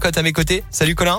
Cote à mes côtés. Salut Colin.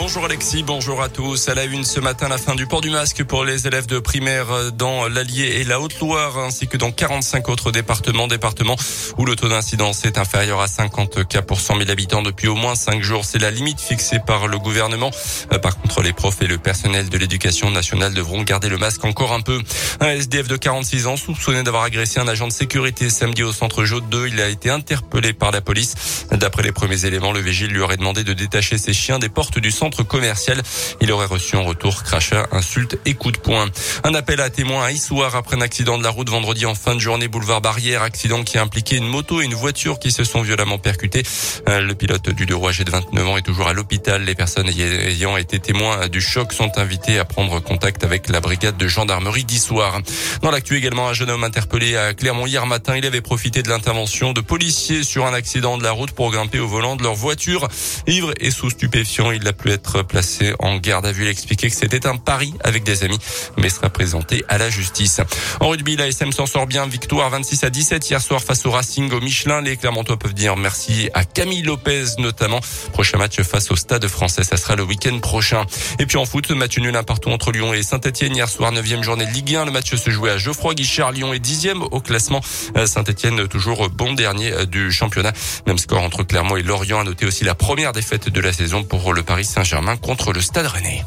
Bonjour Alexis, bonjour à tous. À la une ce matin, la fin du port du masque pour les élèves de primaire dans l'Allier et la Haute-Loire, ainsi que dans 45 autres départements, départements où le taux d'incidence est inférieur à 50 cas pour 100 000 habitants depuis au moins 5 jours. C'est la limite fixée par le gouvernement. Euh, par contre, les profs et le personnel de l'éducation nationale devront garder le masque encore un peu. Un SDF de 46 ans soupçonné d'avoir agressé un agent de sécurité samedi au centre Jaud 2. Il a été interpellé par la police. D'après les premiers éléments, le vigile lui aurait demandé de détacher ses chiens des portes du centre commercial. Il aurait reçu en retour crachat, insultes et coups de poing. Un appel à témoins à Issoire après un accident de la route vendredi en fin de journée boulevard Barrière. Accident qui a impliqué une moto et une voiture qui se sont violemment percutées. Euh, le pilote du roues âgé de 29 ans est toujours à l'hôpital. Les personnes ayant été témoins du choc sont invitées à prendre contact avec la brigade de gendarmerie d'Issoire. Dans l'actu également, un jeune homme interpellé à Clermont hier matin. Il avait profité de l'intervention de policiers sur un accident de la route pour grimper au volant de leur voiture. Ivre et sous stupéfiant, il a pu être placé en garde à vue. Il expliquait que c'était un pari avec des amis, mais sera présenté à la justice. En rugby, la SM s'en sort bien. Victoire 26 à 17 hier soir face au Racing au Michelin. Les Clermontois peuvent dire merci à Camille Lopez notamment. Prochain match face au Stade français, ça sera le week-end prochain. Et puis en foot, match nul un partout entre Lyon et Saint-Etienne hier soir, 9 journée de Ligue 1. Le match se jouait à Geoffroy Guichard. Lyon est 10 au classement. Saint-Etienne toujours bon dernier du championnat. Même score entre Clermont et Lorient. A noté aussi la première défaite de la saison pour le Paris Saint-Germain contre le Stade Rennais.